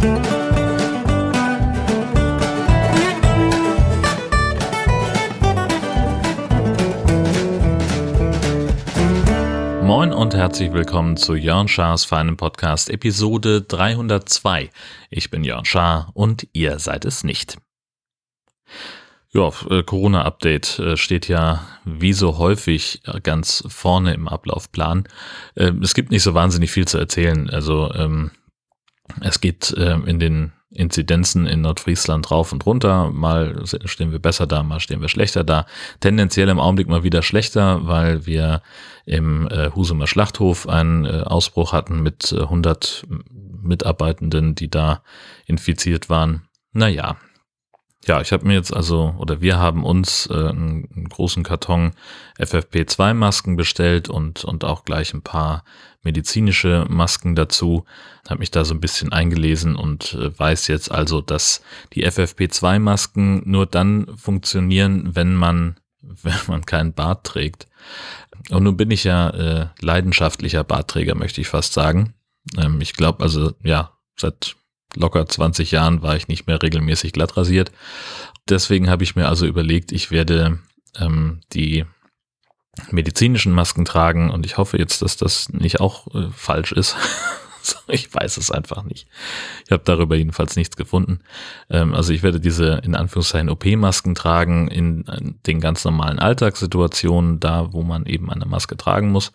Moin und herzlich willkommen zu Jörn Schars feinem Podcast Episode 302. Ich bin Jörn Schaar und ihr seid es nicht. Ja, äh, Corona-Update äh, steht ja wie so häufig äh, ganz vorne im Ablaufplan. Ähm, es gibt nicht so wahnsinnig viel zu erzählen. Also ähm, es geht in den Inzidenzen in Nordfriesland rauf und runter. Mal stehen wir besser da, mal stehen wir schlechter da. Tendenziell im Augenblick mal wieder schlechter, weil wir im äh, Husumer Schlachthof einen äh, Ausbruch hatten mit äh, 100 Mitarbeitenden, die da infiziert waren. Naja, ja, ich habe mir jetzt also, oder wir haben uns äh, einen, einen großen Karton FFP2-Masken bestellt und, und auch gleich ein paar medizinische Masken dazu. Habe mich da so ein bisschen eingelesen und äh, weiß jetzt also, dass die FFP2-Masken nur dann funktionieren, wenn man, wenn man keinen Bart trägt. Und nun bin ich ja äh, leidenschaftlicher Bartträger, möchte ich fast sagen. Ähm, ich glaube also, ja, seit locker 20 Jahren war ich nicht mehr regelmäßig glatt rasiert. Deswegen habe ich mir also überlegt, ich werde ähm, die medizinischen Masken tragen und ich hoffe jetzt, dass das nicht auch äh, falsch ist. ich weiß es einfach nicht. Ich habe darüber jedenfalls nichts gefunden. Ähm, also ich werde diese in Anführungszeichen OP-Masken tragen in, in den ganz normalen Alltagssituationen, da wo man eben eine Maske tragen muss.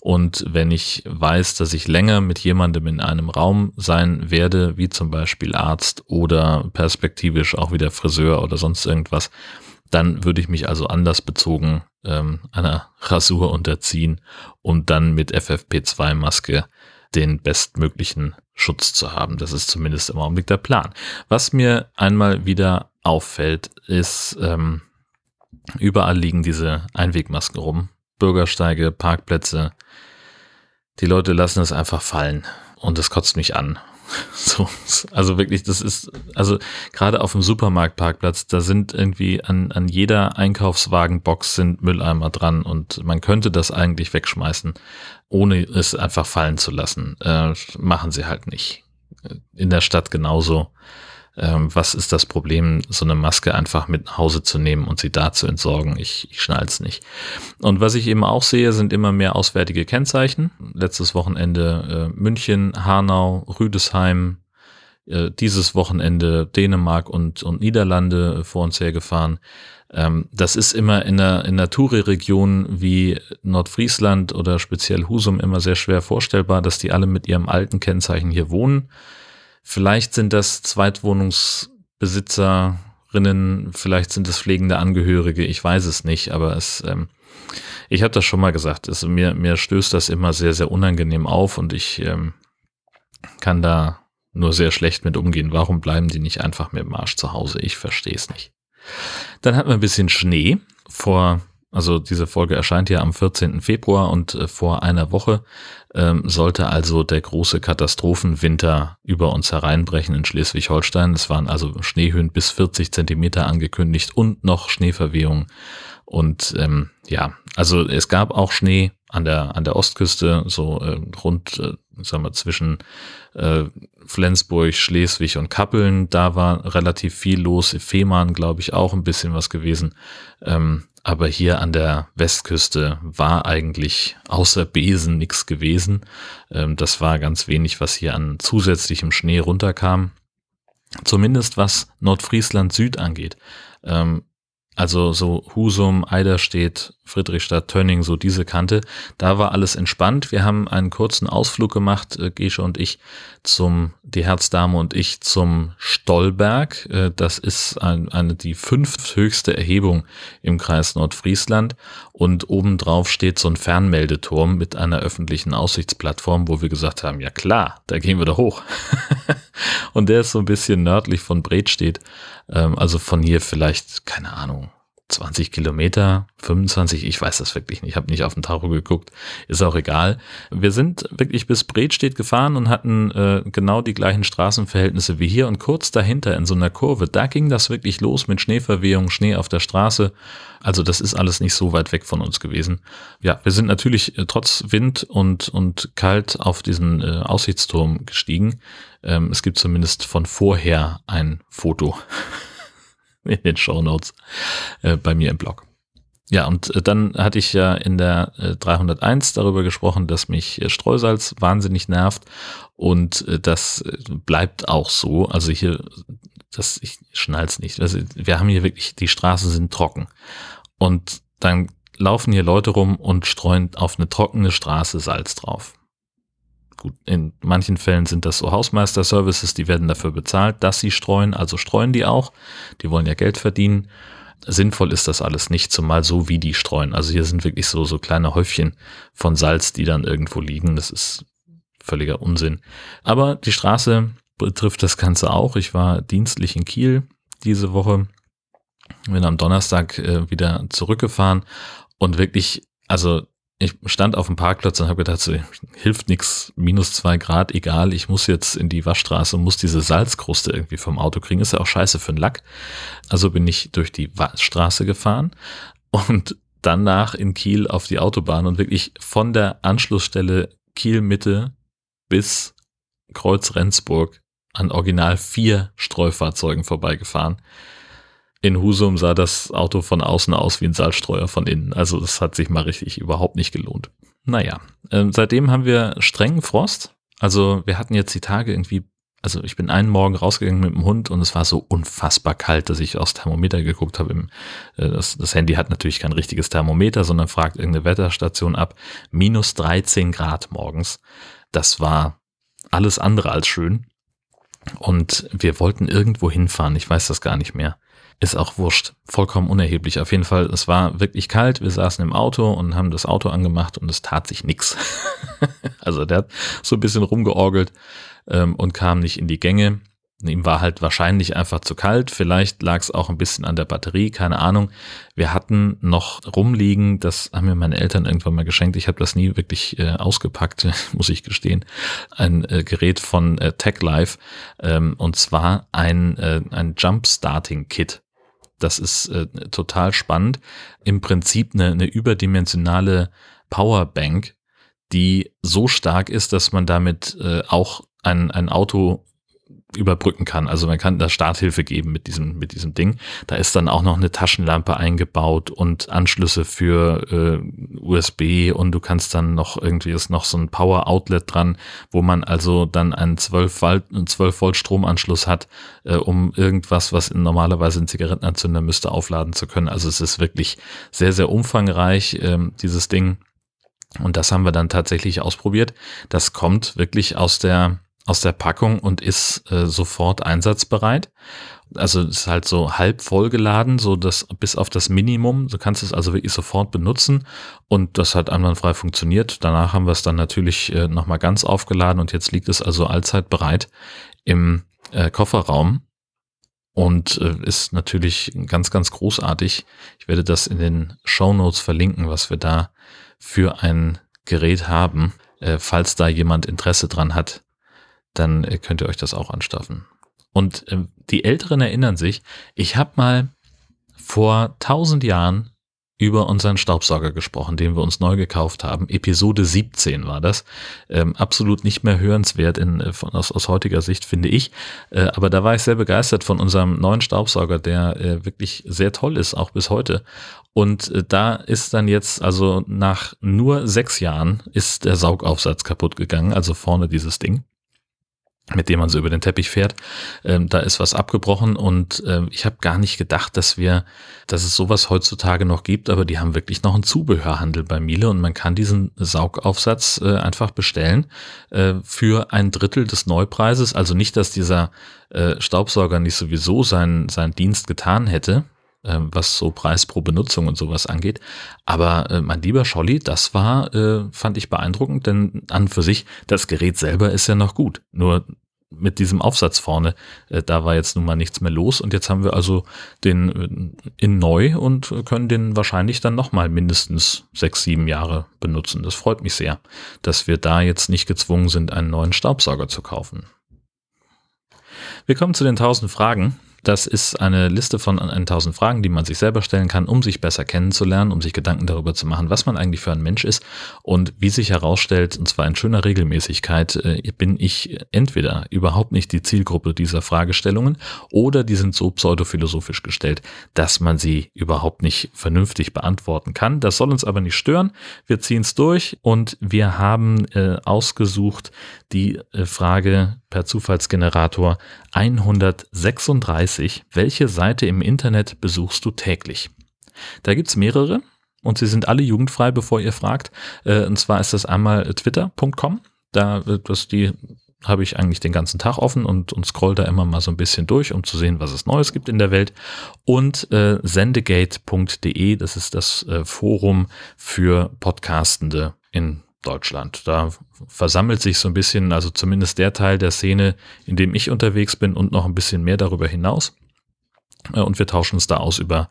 Und wenn ich weiß, dass ich länger mit jemandem in einem Raum sein werde, wie zum Beispiel Arzt oder perspektivisch auch wieder Friseur oder sonst irgendwas, dann würde ich mich also anders bezogen ähm, einer Rasur unterziehen, um dann mit FFP2-Maske den bestmöglichen Schutz zu haben. Das ist zumindest im Augenblick der Plan. Was mir einmal wieder auffällt, ist, ähm, überall liegen diese Einwegmasken rum. Bürgersteige, Parkplätze. Die Leute lassen es einfach fallen und es kotzt mich an. So, also wirklich, das ist, also gerade auf dem Supermarktparkplatz, da sind irgendwie an, an jeder Einkaufswagenbox sind Mülleimer dran und man könnte das eigentlich wegschmeißen, ohne es einfach fallen zu lassen. Äh, machen sie halt nicht. In der Stadt genauso ähm, was ist das Problem, so eine Maske einfach mit nach Hause zu nehmen und sie da zu entsorgen? Ich, ich schnall's nicht. Und was ich eben auch sehe, sind immer mehr auswärtige Kennzeichen. Letztes Wochenende äh, München, Hanau, Rüdesheim, äh, dieses Wochenende Dänemark und, und Niederlande vor uns hergefahren. Ähm, das ist immer in der, in der Touri-Region wie Nordfriesland oder speziell Husum immer sehr schwer vorstellbar, dass die alle mit ihrem alten Kennzeichen hier wohnen Vielleicht sind das Zweitwohnungsbesitzerinnen, vielleicht sind es pflegende Angehörige, ich weiß es nicht, aber es, ähm, ich habe das schon mal gesagt, es, mir, mir stößt das immer sehr, sehr unangenehm auf und ich ähm, kann da nur sehr schlecht mit umgehen. Warum bleiben die nicht einfach mit dem Arsch zu Hause? Ich verstehe es nicht. Dann hatten wir ein bisschen Schnee vor also diese Folge erscheint ja am 14. Februar und äh, vor einer Woche ähm, sollte also der große Katastrophenwinter über uns hereinbrechen in Schleswig-Holstein. Es waren also Schneehöhen bis 40 Zentimeter angekündigt und noch Schneeverwehungen. Und ähm, ja, also es gab auch Schnee an der an der Ostküste, so äh, rund, äh, sagen wir zwischen äh, Flensburg, Schleswig und Kappeln. Da war relativ viel los. Fehmarn, glaube ich, auch ein bisschen was gewesen. Ähm, aber hier an der Westküste war eigentlich außer Besen nichts gewesen. Ähm, das war ganz wenig, was hier an zusätzlichem Schnee runterkam. Zumindest was Nordfriesland Süd angeht. Also so Husum, Eiderstedt, Friedrichstadt, Tönning, so diese Kante, da war alles entspannt. Wir haben einen kurzen Ausflug gemacht, äh, Gesche und ich, zum, die Herzdame und ich zum Stollberg. Äh, das ist ein, eine, die fünfthöchste Erhebung im Kreis Nordfriesland und obendrauf steht so ein Fernmeldeturm mit einer öffentlichen Aussichtsplattform, wo wir gesagt haben, ja klar, da gehen wir da hoch. und der ist so ein bisschen nördlich von Bredstedt. Ähm, also von hier vielleicht, keine Ahnung, 20 Kilometer, 25, ich weiß das wirklich nicht, ich habe nicht auf den Tacho geguckt, ist auch egal. Wir sind wirklich bis Bredstedt gefahren und hatten äh, genau die gleichen Straßenverhältnisse wie hier und kurz dahinter in so einer Kurve, da ging das wirklich los mit Schneeverwehung, Schnee auf der Straße. Also das ist alles nicht so weit weg von uns gewesen. Ja, wir sind natürlich äh, trotz Wind und, und kalt auf diesen äh, Aussichtsturm gestiegen. Ähm, es gibt zumindest von vorher ein Foto in den Show Notes äh, bei mir im Blog. Ja, und äh, dann hatte ich ja in der äh, 301 darüber gesprochen, dass mich äh, Streusalz wahnsinnig nervt und äh, das äh, bleibt auch so. Also hier, das, ich schnall's nicht. Also wir haben hier wirklich, die Straßen sind trocken und dann laufen hier Leute rum und streuen auf eine trockene Straße Salz drauf. Gut, in manchen Fällen sind das so Hausmeister-Services, die werden dafür bezahlt, dass sie streuen, also streuen die auch. Die wollen ja Geld verdienen. Sinnvoll ist das alles nicht, zumal so wie die streuen. Also hier sind wirklich so, so kleine Häufchen von Salz, die dann irgendwo liegen. Das ist völliger Unsinn. Aber die Straße betrifft das Ganze auch. Ich war dienstlich in Kiel diese Woche, bin am Donnerstag äh, wieder zurückgefahren und wirklich, also ich stand auf dem Parkplatz und habe gedacht, so, hilft nix, minus zwei Grad, egal, ich muss jetzt in die Waschstraße und muss diese Salzkruste irgendwie vom Auto kriegen. Ist ja auch scheiße für den Lack. Also bin ich durch die Waschstraße gefahren und danach in Kiel auf die Autobahn und wirklich von der Anschlussstelle Kiel Mitte bis Kreuz Rendsburg an original vier Streufahrzeugen vorbeigefahren in Husum sah das Auto von außen aus wie ein Salzstreuer von innen. Also das hat sich mal richtig überhaupt nicht gelohnt. Naja, äh, seitdem haben wir strengen Frost. Also wir hatten jetzt die Tage irgendwie, also ich bin einen Morgen rausgegangen mit dem Hund und es war so unfassbar kalt, dass ich aufs Thermometer geguckt habe. Äh, das, das Handy hat natürlich kein richtiges Thermometer, sondern fragt irgendeine Wetterstation ab. Minus 13 Grad morgens. Das war alles andere als schön. Und wir wollten irgendwo hinfahren. Ich weiß das gar nicht mehr. Ist auch wurscht. Vollkommen unerheblich. Auf jeden Fall, es war wirklich kalt. Wir saßen im Auto und haben das Auto angemacht und es tat sich nix. also der hat so ein bisschen rumgeorgelt ähm, und kam nicht in die Gänge. Ihm war halt wahrscheinlich einfach zu kalt. Vielleicht lag es auch ein bisschen an der Batterie, keine Ahnung. Wir hatten noch rumliegen, das haben mir meine Eltern irgendwann mal geschenkt. Ich habe das nie wirklich äh, ausgepackt, muss ich gestehen. Ein äh, Gerät von äh, Tech Life ähm, und zwar ein, äh, ein Jump Starting Kit. Das ist äh, total spannend. Im Prinzip eine, eine überdimensionale Powerbank, die so stark ist, dass man damit äh, auch ein, ein Auto überbrücken kann. Also man kann da Starthilfe geben mit diesem, mit diesem Ding. Da ist dann auch noch eine Taschenlampe eingebaut und Anschlüsse für äh, USB und du kannst dann noch irgendwie ist noch so ein Power Outlet dran, wo man also dann einen 12 Volt, 12 Volt Stromanschluss hat, äh, um irgendwas, was normalerweise ein Zigarettenanzünder müsste, aufladen zu können. Also es ist wirklich sehr, sehr umfangreich, äh, dieses Ding. Und das haben wir dann tatsächlich ausprobiert. Das kommt wirklich aus der aus der Packung und ist äh, sofort einsatzbereit. Also ist halt so halb vollgeladen, so das bis auf das Minimum. Du kannst es also wirklich sofort benutzen und das hat einwandfrei funktioniert. Danach haben wir es dann natürlich äh, nochmal ganz aufgeladen und jetzt liegt es also allzeit bereit im äh, Kofferraum und äh, ist natürlich ganz, ganz großartig. Ich werde das in den Show Notes verlinken, was wir da für ein Gerät haben, äh, falls da jemand Interesse dran hat dann äh, könnt ihr euch das auch anschaffen. Und äh, die Älteren erinnern sich, ich habe mal vor tausend Jahren über unseren Staubsauger gesprochen, den wir uns neu gekauft haben. Episode 17 war das. Ähm, absolut nicht mehr hörenswert in, äh, von, aus, aus heutiger Sicht, finde ich. Äh, aber da war ich sehr begeistert von unserem neuen Staubsauger, der äh, wirklich sehr toll ist, auch bis heute. Und äh, da ist dann jetzt, also nach nur sechs Jahren, ist der Saugaufsatz kaputt gegangen, also vorne dieses Ding mit dem man so über den Teppich fährt. Ähm, da ist was abgebrochen und äh, ich habe gar nicht gedacht, dass wir, dass es sowas heutzutage noch gibt, aber die haben wirklich noch einen Zubehörhandel bei Miele und man kann diesen Saugaufsatz äh, einfach bestellen äh, für ein Drittel des Neupreises. Also nicht, dass dieser äh, Staubsauger nicht sowieso seinen, seinen Dienst getan hätte, äh, was so Preis pro Benutzung und sowas angeht. Aber äh, mein lieber Scholli, das war, äh, fand ich beeindruckend, denn an für sich, das Gerät selber ist ja noch gut. Nur mit diesem Aufsatz vorne, äh, da war jetzt nun mal nichts mehr los und jetzt haben wir also den äh, in neu und können den wahrscheinlich dann nochmal mindestens sechs, sieben Jahre benutzen. Das freut mich sehr, dass wir da jetzt nicht gezwungen sind, einen neuen Staubsauger zu kaufen. Wir kommen zu den tausend Fragen. Das ist eine Liste von 1000 Fragen, die man sich selber stellen kann, um sich besser kennenzulernen, um sich Gedanken darüber zu machen, was man eigentlich für ein Mensch ist. Und wie sich herausstellt, und zwar in schöner Regelmäßigkeit, äh, bin ich entweder überhaupt nicht die Zielgruppe dieser Fragestellungen oder die sind so pseudophilosophisch gestellt, dass man sie überhaupt nicht vernünftig beantworten kann. Das soll uns aber nicht stören. Wir ziehen es durch und wir haben äh, ausgesucht die äh, Frage per Zufallsgenerator 136. Welche Seite im Internet besuchst du täglich? Da gibt's mehrere und sie sind alle jugendfrei, bevor ihr fragt. Äh, und zwar ist das einmal twitter.com. Da das die habe ich eigentlich den ganzen Tag offen und, und scroll da immer mal so ein bisschen durch, um zu sehen, was es Neues gibt in der Welt. Und äh, sendegate.de, das ist das äh, Forum für Podcastende in Deutschland. Da versammelt sich so ein bisschen, also zumindest der Teil der Szene, in dem ich unterwegs bin und noch ein bisschen mehr darüber hinaus. Äh, und wir tauschen uns da aus über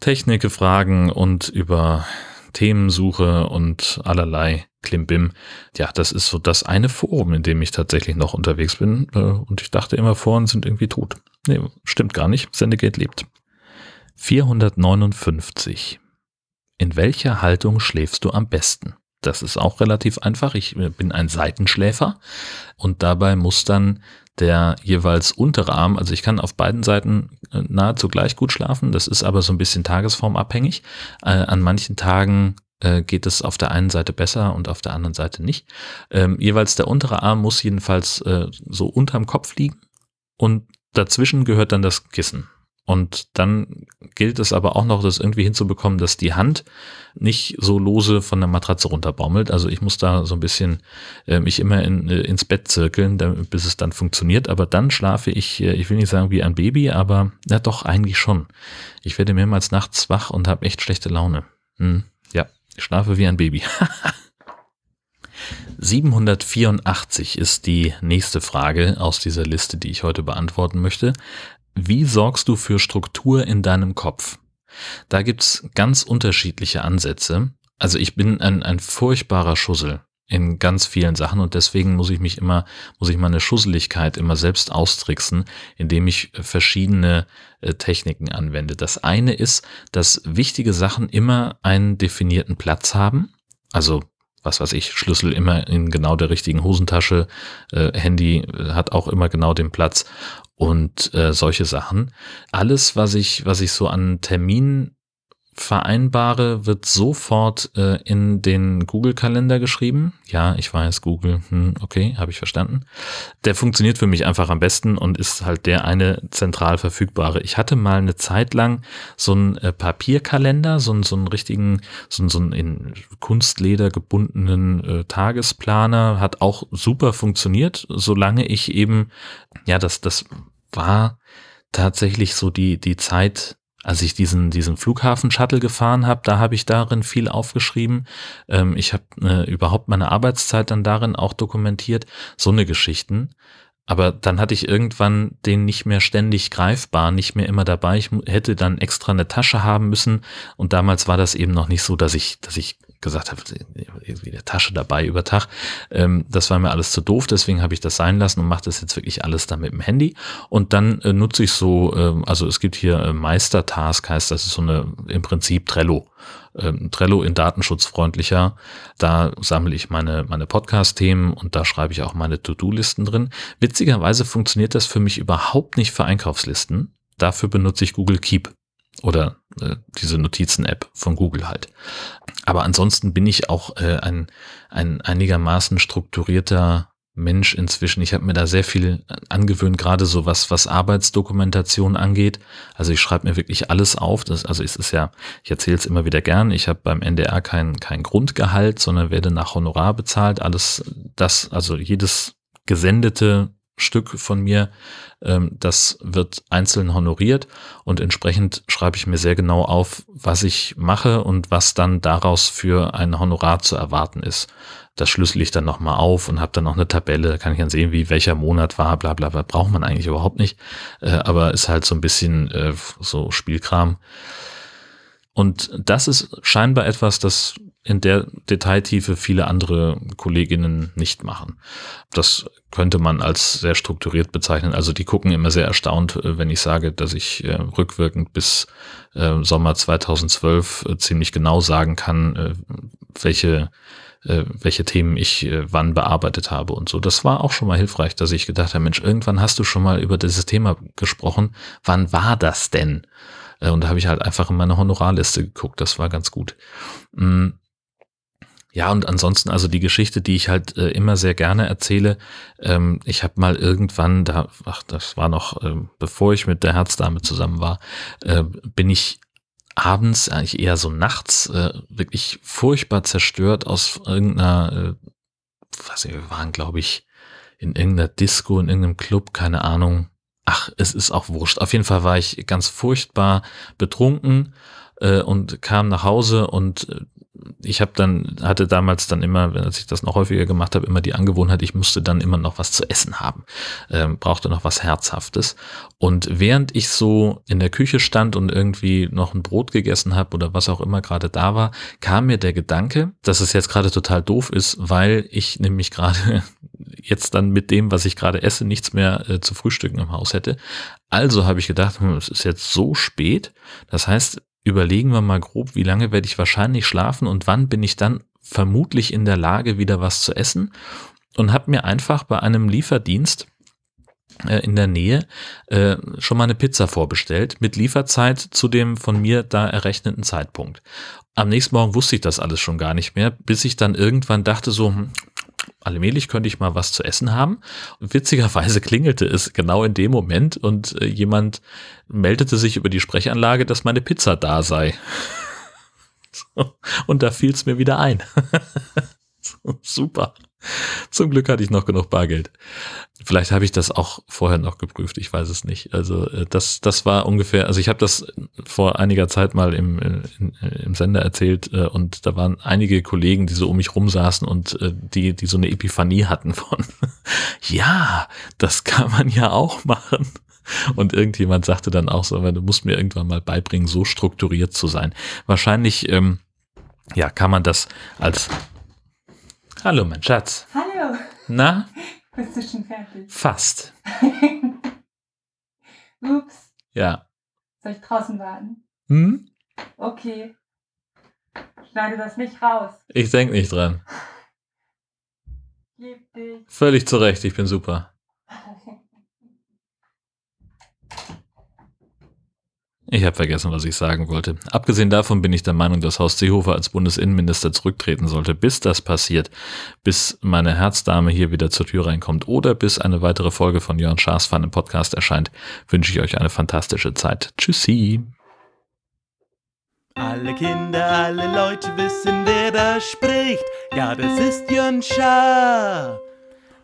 Technik, Fragen und über Themensuche und allerlei Klimbim. Ja, das ist so das eine Forum, in dem ich tatsächlich noch unterwegs bin. Äh, und ich dachte immer, Foren sind irgendwie tot. Nee, stimmt gar nicht. Sendegate lebt. 459. In welcher Haltung schläfst du am besten? Das ist auch relativ einfach. Ich äh, bin ein Seitenschläfer und dabei muss dann der jeweils untere Arm, also ich kann auf beiden Seiten äh, nahezu gleich gut schlafen. Das ist aber so ein bisschen tagesformabhängig. Äh, an manchen Tagen geht es auf der einen Seite besser und auf der anderen Seite nicht. Ähm, jeweils der untere Arm muss jedenfalls so unterm Kopf liegen und dazwischen gehört dann das Kissen. Und dann gilt es aber auch noch, das irgendwie hinzubekommen, dass die Hand nicht so lose von der Matratze runterbaumelt. Also ich muss da so ein bisschen äh, mich immer in, äh, ins Bett zirkeln, damit, bis es dann funktioniert. Aber dann schlafe ich, äh, ich will nicht sagen wie ein Baby, aber ja doch eigentlich schon. Ich werde mehrmals nachts wach und habe echt schlechte Laune. Hm, ja, ich schlafe wie ein Baby. 784 ist die nächste Frage aus dieser Liste, die ich heute beantworten möchte. Wie sorgst du für Struktur in deinem Kopf? Da gibt's ganz unterschiedliche Ansätze. Also ich bin ein, ein furchtbarer Schussel in ganz vielen Sachen und deswegen muss ich mich immer, muss ich meine Schusseligkeit immer selbst austricksen, indem ich verschiedene äh, Techniken anwende. Das eine ist, dass wichtige Sachen immer einen definierten Platz haben. Also was weiß ich, Schlüssel immer in genau der richtigen Hosentasche, äh, Handy äh, hat auch immer genau den Platz und äh, solche Sachen. Alles, was ich, was ich so an Terminen vereinbare, wird sofort äh, in den Google-Kalender geschrieben. Ja, ich weiß, Google, hm, okay, habe ich verstanden. Der funktioniert für mich einfach am besten und ist halt der eine zentral verfügbare. Ich hatte mal eine Zeit lang so einen äh, Papierkalender, so, einen so einen richtigen, so, einen, so einen in Kunstleder gebundenen äh, Tagesplaner, hat auch super funktioniert, solange ich eben, ja, das, das war tatsächlich so die, die Zeit, als ich diesen, diesen Flughafen-Shuttle gefahren habe, da habe ich darin viel aufgeschrieben. Ähm, ich habe äh, überhaupt meine Arbeitszeit dann darin auch dokumentiert. So eine Geschichten. Aber dann hatte ich irgendwann den nicht mehr ständig greifbar, nicht mehr immer dabei. Ich hätte dann extra eine Tasche haben müssen. Und damals war das eben noch nicht so, dass ich, dass ich gesagt habe, irgendwie eine Tasche dabei über Tag. Ähm, das war mir alles zu doof, deswegen habe ich das sein lassen und mache das jetzt wirklich alles dann mit dem Handy. Und dann äh, nutze ich so, äh, also es gibt hier äh, Meistertask, heißt das ist so eine im Prinzip Trello. Ähm, Trello in datenschutzfreundlicher. Da sammle ich meine, meine Podcast-Themen und da schreibe ich auch meine To-Do-Listen drin. Witzigerweise funktioniert das für mich überhaupt nicht für Einkaufslisten. Dafür benutze ich Google Keep oder äh, diese Notizen-App von Google halt. Aber ansonsten bin ich auch äh, ein, ein einigermaßen strukturierter Mensch inzwischen. Ich habe mir da sehr viel angewöhnt, gerade so was, was Arbeitsdokumentation angeht. Also ich schreibe mir wirklich alles auf. Das, also es ist ja, ich erzähle es immer wieder gern, ich habe beim NDR kein, kein Grundgehalt, sondern werde nach Honorar bezahlt. Alles das, also jedes gesendete Stück von mir, ähm, das wird einzeln honoriert und entsprechend schreibe ich mir sehr genau auf, was ich mache und was dann daraus für ein Honorar zu erwarten ist. das schlüssel ich dann nochmal auf und habe dann noch eine Tabelle, da kann ich dann sehen, wie welcher Monat war, bla bla bla. Braucht man eigentlich überhaupt nicht, äh, aber ist halt so ein bisschen äh, so Spielkram. Und das ist scheinbar etwas, das in der Detailtiefe viele andere Kolleginnen nicht machen. Das könnte man als sehr strukturiert bezeichnen. Also die gucken immer sehr erstaunt, äh, wenn ich sage, dass ich äh, rückwirkend bis äh, Sommer 2012 äh, ziemlich genau sagen kann, welche welche Themen ich wann bearbeitet habe und so. Das war auch schon mal hilfreich, dass ich gedacht habe, Mensch, irgendwann hast du schon mal über dieses Thema gesprochen. Wann war das denn? und da habe ich halt einfach in meine Honorarliste geguckt. Das war ganz gut. Ja, und ansonsten, also die Geschichte, die ich halt äh, immer sehr gerne erzähle, ähm, ich habe mal irgendwann, da, ach, das war noch, äh, bevor ich mit der Herzdame zusammen war, äh, bin ich abends, eigentlich eher so nachts, äh, wirklich furchtbar zerstört aus irgendeiner, äh, was wir waren, glaube ich, in irgendeiner Disco, in irgendeinem Club, keine Ahnung. Ach, es ist auch wurscht. Auf jeden Fall war ich ganz furchtbar betrunken äh, und kam nach Hause und äh, ich habe dann, hatte damals dann immer, als ich das noch häufiger gemacht habe, immer die Angewohnheit, ich musste dann immer noch was zu essen haben, ähm, brauchte noch was Herzhaftes. Und während ich so in der Küche stand und irgendwie noch ein Brot gegessen habe oder was auch immer gerade da war, kam mir der Gedanke, dass es jetzt gerade total doof ist, weil ich nämlich gerade jetzt dann mit dem, was ich gerade esse, nichts mehr äh, zu frühstücken im Haus hätte. Also habe ich gedacht, hm, es ist jetzt so spät. Das heißt, überlegen wir mal grob, wie lange werde ich wahrscheinlich schlafen und wann bin ich dann vermutlich in der Lage, wieder was zu essen. Und habe mir einfach bei einem Lieferdienst äh, in der Nähe äh, schon mal eine Pizza vorbestellt mit Lieferzeit zu dem von mir da errechneten Zeitpunkt. Am nächsten Morgen wusste ich das alles schon gar nicht mehr, bis ich dann irgendwann dachte so, hm, allmählich könnte ich mal was zu essen haben. Und witzigerweise klingelte es genau in dem Moment und äh, jemand meldete sich über die Sprechanlage, dass meine Pizza da sei. und da fiel es mir wieder ein. Super. Zum Glück hatte ich noch genug Bargeld. Vielleicht habe ich das auch vorher noch geprüft, ich weiß es nicht. Also äh, das, das war ungefähr, also ich habe das vor einiger Zeit mal im, im, im Sender erzählt äh, und da waren einige Kollegen, die so um mich rumsaßen und äh, die, die so eine Epiphanie hatten von, ja, das kann man ja auch machen. Und irgendjemand sagte dann auch so, du musst mir irgendwann mal beibringen, so strukturiert zu sein. Wahrscheinlich, ähm, ja, kann man das als Hallo, mein Schatz. Hallo. Na? Bist du schon fertig? Fast. Ups. Ja. Soll ich draußen warten? Hm? Okay. Schneide das nicht raus. Ich denk nicht dran. Gib dich. Völlig zurecht, ich bin super. Ich habe vergessen, was ich sagen wollte. Abgesehen davon bin ich der Meinung, dass Horst Seehofer als Bundesinnenminister zurücktreten sollte. Bis das passiert, bis meine Herzdame hier wieder zur Tür reinkommt oder bis eine weitere Folge von Jörn Schaas Fan im Podcast erscheint, wünsche ich euch eine fantastische Zeit. Tschüssi. Alle Kinder, alle Leute wissen, wer da spricht. Ja, das ist Jörn Schaar.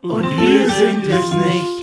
Und wir sind es nicht.